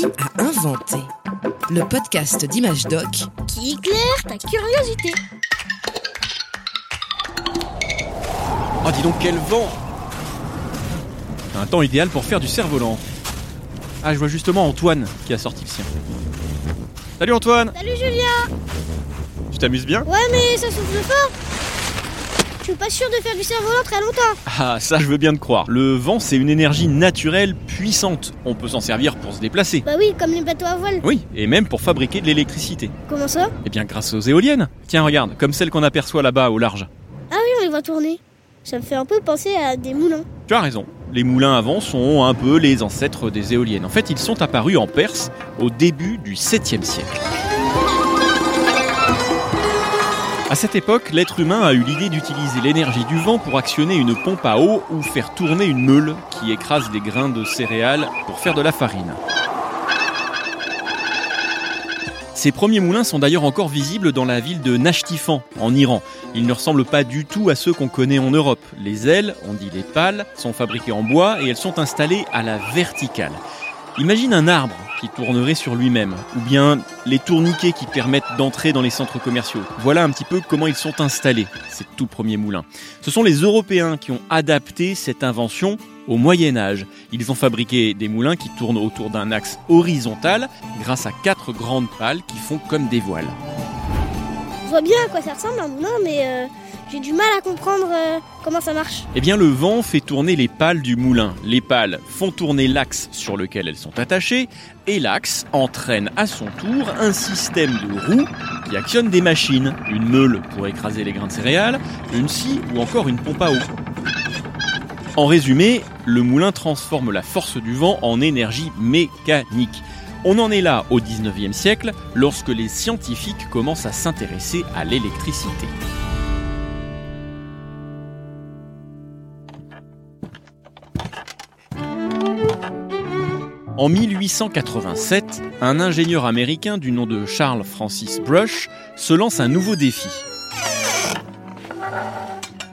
Qui a inventé. Le podcast d'Image Doc. Qui éclaire ta curiosité. Oh, dis donc, quel vent. Un temps idéal pour faire du cerf-volant. Ah, je vois justement Antoine qui a sorti le sien. Salut Antoine. Salut Julien Tu t'amuses bien? Ouais mais ça souffle fort suis pas sûr de faire du cerf-volant très longtemps. Ah, ça je veux bien te croire. Le vent, c'est une énergie naturelle puissante. On peut s'en servir pour se déplacer. Bah oui, comme les bateaux à voile. Oui, et même pour fabriquer de l'électricité. Comment ça? Eh bien, grâce aux éoliennes. Tiens, regarde, comme celle qu'on aperçoit là-bas au large. Ah oui, on les voit tourner. Ça me fait un peu penser à des moulins. Tu as raison. Les moulins à vent sont un peu les ancêtres des éoliennes. En fait, ils sont apparus en Perse au début du 7e siècle. À cette époque, l'être humain a eu l'idée d'utiliser l'énergie du vent pour actionner une pompe à eau ou faire tourner une meule qui écrase des grains de céréales pour faire de la farine. Ces premiers moulins sont d'ailleurs encore visibles dans la ville de Nashtifan, en Iran. Ils ne ressemblent pas du tout à ceux qu'on connaît en Europe. Les ailes, on dit les pales, sont fabriquées en bois et elles sont installées à la verticale. Imagine un arbre qui tournerait sur lui-même, ou bien les tourniquets qui permettent d'entrer dans les centres commerciaux. Voilà un petit peu comment ils sont installés, ces tout premiers moulins. Ce sont les Européens qui ont adapté cette invention au Moyen Âge. Ils ont fabriqué des moulins qui tournent autour d'un axe horizontal grâce à quatre grandes pales qui font comme des voiles. Je vois bien à quoi ça ressemble un moulin, mais euh, j'ai du mal à comprendre euh, comment ça marche. Eh bien, le vent fait tourner les pales du moulin. Les pales font tourner l'axe sur lequel elles sont attachées, et l'axe entraîne à son tour un système de roues qui actionne des machines. Une meule pour écraser les grains de céréales, une scie ou encore une pompe à eau. En résumé, le moulin transforme la force du vent en énergie mécanique. On en est là au 19e siècle, lorsque les scientifiques commencent à s'intéresser à l'électricité. En 1887, un ingénieur américain du nom de Charles Francis Brush se lance un nouveau défi.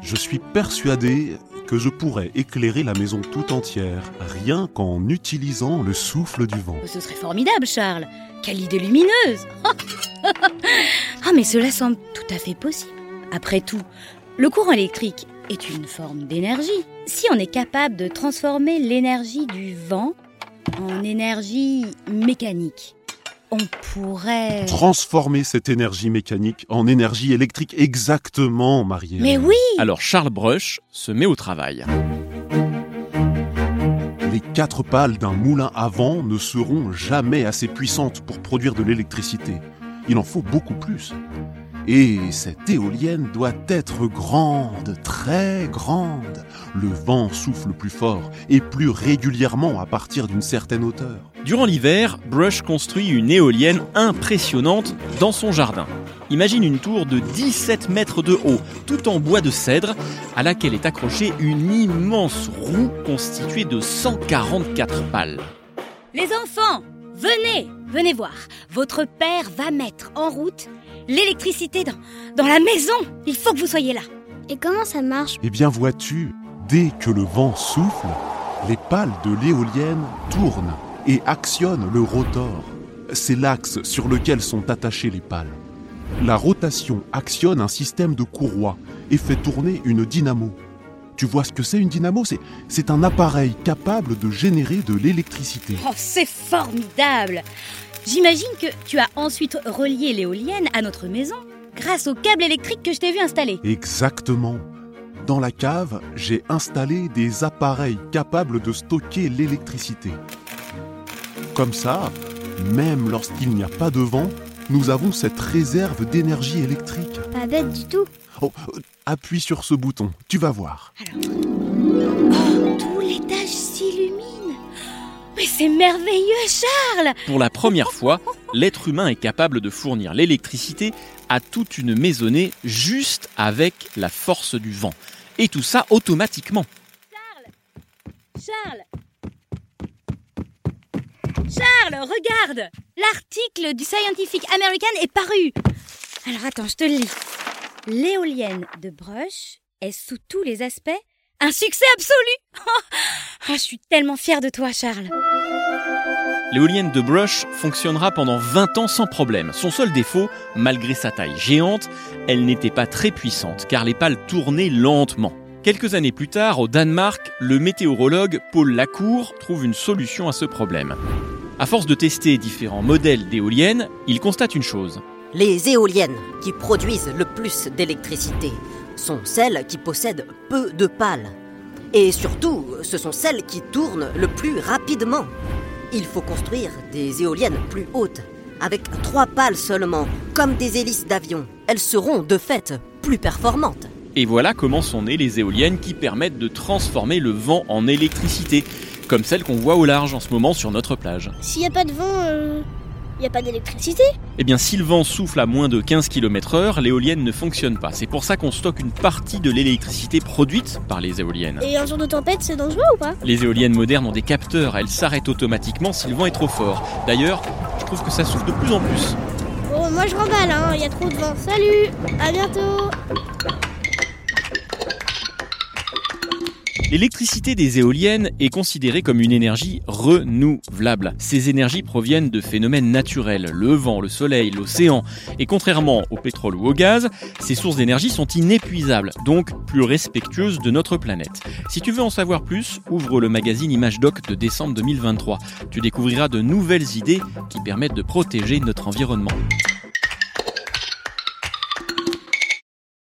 Je suis persuadé que je pourrais éclairer la maison tout entière, rien qu'en utilisant le souffle du vent. Ce serait formidable, Charles. Quelle idée lumineuse Ah, mais cela semble tout à fait possible. Après tout, le courant électrique est une forme d'énergie. Si on est capable de transformer l'énergie du vent en énergie mécanique, on pourrait... Transformer cette énergie mécanique en énergie électrique exactement, Marie. Mais oui Alors Charles Brush se met au travail. Les quatre pales d'un moulin à vent ne seront jamais assez puissantes pour produire de l'électricité. Il en faut beaucoup plus. Et cette éolienne doit être grande, très grande. Le vent souffle plus fort et plus régulièrement à partir d'une certaine hauteur. Durant l'hiver, Brush construit une éolienne impressionnante dans son jardin. Imagine une tour de 17 mètres de haut, tout en bois de cèdre, à laquelle est accrochée une immense roue constituée de 144 pales. Les enfants, venez, venez voir. Votre père va mettre en route l'électricité dans, dans la maison. Il faut que vous soyez là. Et comment ça marche? Eh bien vois-tu, dès que le vent souffle, les pales de l'éolienne tournent et actionnent le rotor. C'est l'axe sur lequel sont attachées les pales. La rotation actionne un système de courroies et fait tourner une dynamo. Tu vois ce que c'est une dynamo? C'est, c'est un appareil capable de générer de l'électricité. Oh, c'est formidable J'imagine que tu as ensuite relié l'éolienne à notre maison grâce au câble électrique que je t'ai vu installer. Exactement. Dans la cave, j'ai installé des appareils capables de stocker l'électricité. Comme ça, même lorsqu'il n'y a pas de vent, nous avons cette réserve d'énergie électrique. Pas bête du tout. Oh, euh, appuie sur ce bouton, tu vas voir. Mais c'est merveilleux, Charles Pour la première fois, l'être humain est capable de fournir l'électricité à toute une maisonnée juste avec la force du vent. Et tout ça automatiquement. Charles Charles, regarde L'article du Scientific American est paru Alors attends, je te le lis. L'éolienne de Brush est sous tous les aspects Un succès absolu Ah, Je suis tellement fière de toi, Charles. L'éolienne de Brush fonctionnera pendant 20 ans sans problème. Son seul défaut, malgré sa taille géante, elle n'était pas très puissante car les pales tournaient lentement. Quelques années plus tard, au Danemark, le météorologue Paul Lacour trouve une solution à ce problème. À force de tester différents modèles d'éoliennes, il constate une chose. Les éoliennes qui produisent le plus d'électricité sont celles qui possèdent peu de pales. Et surtout, ce sont celles qui tournent le plus rapidement. Il faut construire des éoliennes plus hautes, avec trois pales seulement, comme des hélices d'avion. Elles seront de fait plus performantes. Et voilà comment sont nées les éoliennes qui permettent de transformer le vent en électricité, comme celle qu'on voit au large en ce moment sur notre plage. S'il n'y a pas de vent, il n'y a pas d'électricité. Eh bien, si le vent souffle à moins de 15 km/h, l'éolienne ne fonctionne pas. C'est pour ça qu'on stocke une partie de l'électricité produite par les éoliennes. Et un jour de tempête, c'est dangereux ou pas? Les éoliennes modernes ont des capteurs, elles s'arrêtent automatiquement si le vent est trop fort. D'ailleurs, je trouve que ça souffle de plus en plus. Bon, moi je remballe, hein, il y a trop de vent. Salut, à bientôt. L'électricité des éoliennes est considérée comme une énergie renouvelable. Ces énergies proviennent de phénomènes naturels, le vent, le soleil, l'océan. Et contrairement au pétrole ou au gaz, ces sources d'énergie sont inépuisables, donc plus respectueuses de notre planète. Si tu veux en savoir plus, ouvre le magazine Image Doc de décembre 2023. Tu découvriras de nouvelles idées qui permettent de protéger notre environnement.